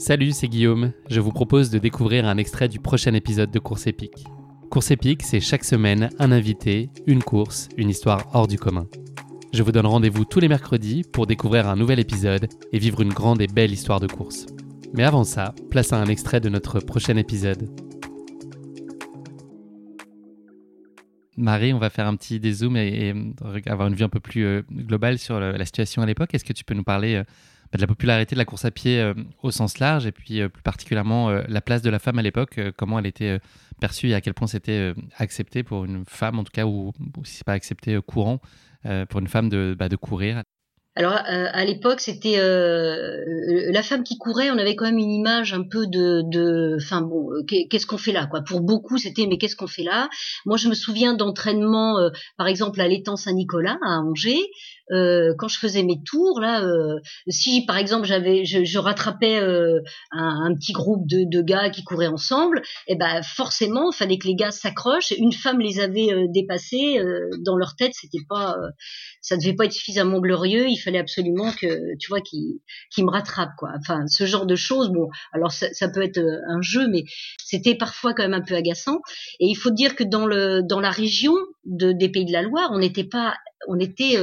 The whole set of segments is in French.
Salut, c'est Guillaume. Je vous propose de découvrir un extrait du prochain épisode de Course épique. Course épique, c'est chaque semaine un invité, une course, une histoire hors du commun. Je vous donne rendez-vous tous les mercredis pour découvrir un nouvel épisode et vivre une grande et belle histoire de course. Mais avant ça, place à un extrait de notre prochain épisode. Marie, on va faire un petit dézoom et, avoir une vue un peu plus euh, globale sur la situation à l'époque. Est-ce que tu peux nous parler euh, de la popularité de la course à pied euh, au sens large et puis plus particulièrement la place de la femme à l'époque, comment elle était perçue et à quel point c'était accepté pour une femme, en tout cas, ou, si c'est pas accepté courant pour une femme de, bah, de courir alors à l'époque, c'était la femme qui courait. On avait quand même une image un peu de, enfin bon, qu'est-ce qu'on fait là, quoi. Pour beaucoup, c'était mais qu'est-ce qu'on fait là? Moi, je me souviens d'entraînement, par exemple à l'étang Saint-Nicolas à Angers, euh, quand je faisais mes tours là, euh, si par exemple j'avais, je, je rattrapais euh, un, un, petit groupe de, de, gars qui couraient ensemble, et eh ben forcément, fallait que les gars s'accrochent. Une femme les avait euh, dépassés dans leur tête, c'était pas, ça devait pas être suffisamment glorieux. Fallait absolument que, tu vois, qu'ils qui me rattrapent quoi. Enfin, ce genre de choses. Bon, alors ça, peut être un jeu, mais c'était parfois quand même un peu agaçant. Et il faut dire que dans le dans la région de, des Pays de la Loire, on n'était pas on était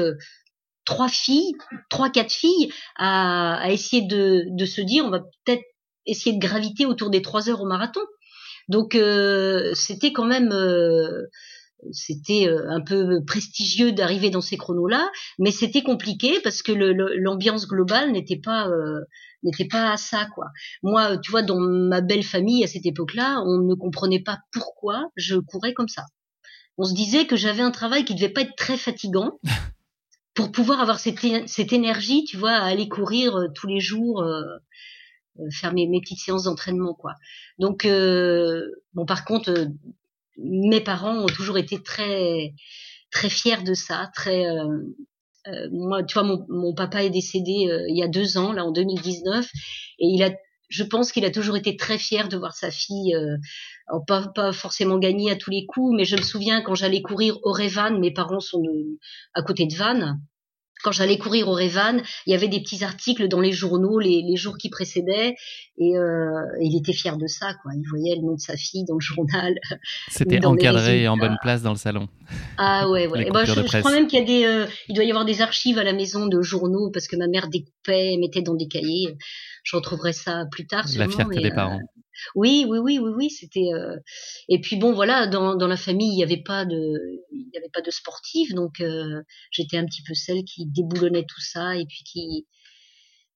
trois filles, trois quatre filles à, essayer de, se dire on va peut-être essayer de graviter autour des trois heures au marathon. Donc euh, c'était quand même euh, c'était euh, un peu prestigieux d'arriver dans ces chronos-là, mais c'était compliqué parce que l'ambiance globale n'était pas euh, n'était pas à ça quoi. Moi, tu vois, dans ma belle famille à cette époque-là, on ne comprenait pas pourquoi je courais comme ça. On se disait que j'avais un travail qui devait pas être très fatigant pour pouvoir avoir cette, cette énergie, tu vois, à aller courir euh, tous les jours, euh, euh, faire mes, mes, petites séances d'entraînement, quoi. Donc, euh, bon, par contre, euh, mes parents ont toujours été très, très fiers de ça, très. moi, tu vois, mon, papa est décédé il y a deux ans, là, en 2019, et il a je pense qu'il a toujours été très fier de voir sa fille, euh, pas, pas, forcément gagner à tous les coups, mais je me souviens quand j'allais courir au Révan, mes parents sont à côté de Vannes, quand j'allais courir au Révan, il y avait des petits articles dans les journaux les, les jours qui précédaient et euh, il était fier de ça quoi. Il voyait le nom de sa fille dans le journal. C'était encadré et en bonne place dans le salon. Ah ouais ouais. Ben, je, je, crois même qu'il y a des, euh, il doit y avoir des archives à la maison de journaux parce que ma mère découpait, mettait dans des cahiers. Je retrouverai ça plus tard. Sûrement, la fierté des parents. Oui, oui, oui, oui, oui, c'était. Euh... Et puis bon, voilà, dans, dans la famille, il n'y avait pas de, il y avait pas de sportive, donc euh, j'étais un petit peu celle qui déboulonnait tout ça et puis qui,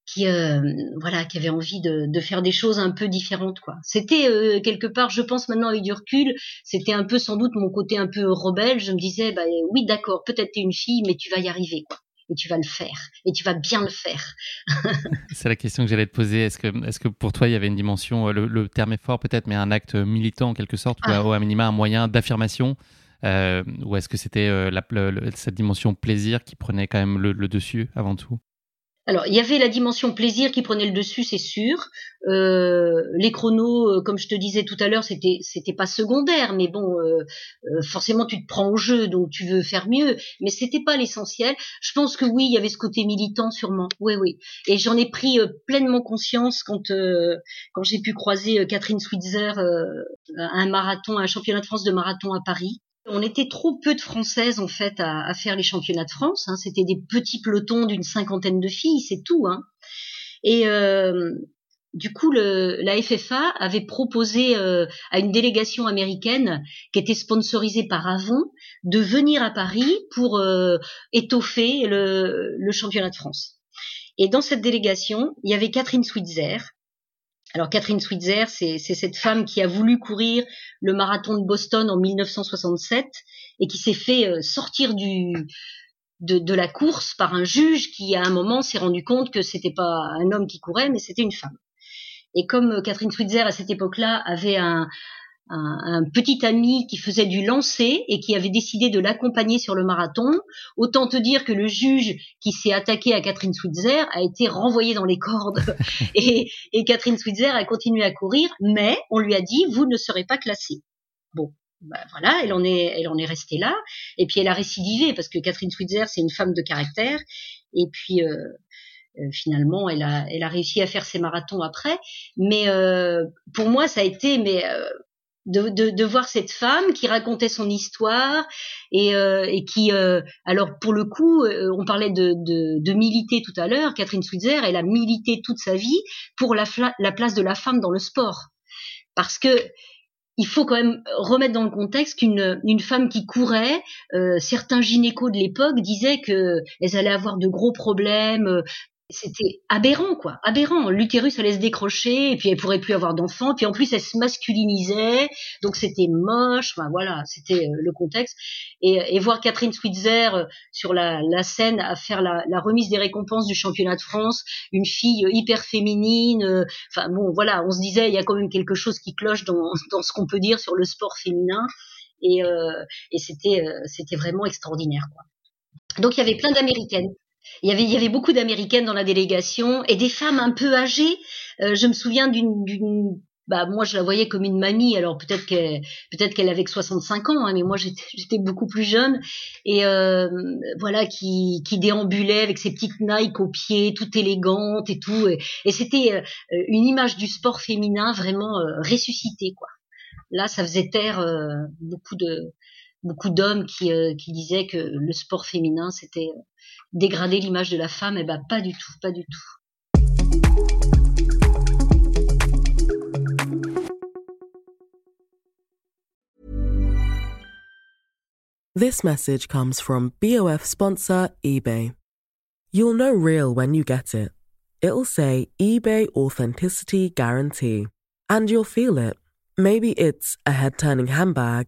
qui, euh, voilà, qui avait envie de, de, faire des choses un peu différentes, quoi. C'était euh, quelque part, je pense maintenant avec du recul, c'était un peu sans doute mon côté un peu rebelle. Je me disais, bah oui, d'accord, peut-être t'es une fille, mais tu vas y arriver, quoi et tu vas le faire et tu vas bien le faire. c'est la question que j'allais te poser. Est-ce que, est que pour toi il y avait une dimension, euh, le, terme est fort peut-être, mais un acte militant en quelque sorte, ou au minima un moyen d'affirmation euh, Ou est-ce que c'était euh, cette dimension plaisir qui prenait quand même le dessus avant tout? Alors, il y avait la dimension plaisir qui prenait le dessus, c'est sûr. Euh, les chronos, euh, comme je te disais tout à l'heure, c'était c'était pas secondaire, mais bon, euh, forcément tu te prends au jeu, donc tu veux faire mieux, mais c'était pas l'essentiel. Je pense que oui, il y avait ce côté militant sûrement. Oui, oui. Et j'en ai pris pleinement conscience quand quand j'ai pu croiser Catherine Switzer à un marathon, un championnat de France de marathon à Paris. On était trop peu de Françaises en fait à, faire les championnats de France. Hein. C'était des petits pelotons d'une cinquantaine de filles, c'est tout. Hein. Et euh, du coup, la FFA avait proposé euh, à une délégation américaine qui était sponsorisée par Avon de venir à Paris pour euh, étoffer le, le, championnat de France. Et dans cette délégation, il y avait Catherine Switzer, alors Catherine Switzer, c'est cette femme qui a voulu courir le marathon de Boston en 1967 et qui s'est fait euh, sortir de, la course par un juge qui à un moment s'est rendu compte que c'était pas un homme qui courait mais c'était une femme. Et comme euh, Catherine Switzer à cette époque-là avait un, un, petit ami qui faisait du lancer et qui avait décidé de l'accompagner sur le marathon. Autant te dire que le juge qui s'est attaqué à Catherine Switzer a été renvoyé dans les cordes et, et Catherine Switzer a continué à courir, mais on lui a dit vous ne serez pas classée. Bon, ben voilà, elle en est, elle en est restée là. Et puis elle a récidivé parce que Catherine Switzer, c'est une femme de caractère. Et puis, euh, finalement, elle a, elle a réussi à faire ses marathons après. Mais pour moi, ça a été mais de, voir cette femme qui racontait son histoire et, euh, qui, euh, alors pour le coup, euh, on parlait de, de, militer tout à l'heure. Catherine Switzer, elle a milité toute sa vie pour la, la place de la femme dans le sport, parce que il faut quand même remettre dans le contexte qu'une une femme qui courait, certains gynécos de l'époque disaient que elles allaient avoir de gros problèmes, c'était aberrant quoi, aberrant. L'utérus allait se décrocher et puis elle pourrait plus avoir d'enfants. Puis en plus elle se masculinisait, donc c'était moche. Enfin voilà, c'était euh, le contexte. Et, et, voir Catherine Switzer euh, sur la, la, scène à faire la, la, remise des récompenses du championnat de France, une fille euh, hyper féminine. Enfin bon voilà, on se disait il y a quand même quelque chose qui cloche dans, dans ce qu'on peut dire sur le sport féminin. Et, euh, et c'était c'était vraiment extraordinaire quoi. Donc il y avait plein d'américaines il y avait, il y avait beaucoup d'Américaines dans la délégation et des femmes un peu âgées. Euh, je me souviens d'une, bah moi je la voyais comme une mamie. Alors peut-être qu'elle, peut-être qu'elle avait que 65 ans, hein, mais moi j'étais, beaucoup plus jeune et euh, voilà qui, qui déambulait avec ses petites Nike aux pieds, toute élégante et tout. Et, c'était euh, une image du sport féminin vraiment euh, ressuscitée quoi. Là, ça faisait taire beaucoup de beaucoup d'hommes qui, qui disaient que le sport féminin c'était dégrader l'image de la femme, eh ben pas du tout, pas du tout. This message comes from BOF sponsor eBay. You'll know real when you get it. It'll say eBay Authenticity Guarantee. And you'll feel it. Maybe it's a head turning handbag,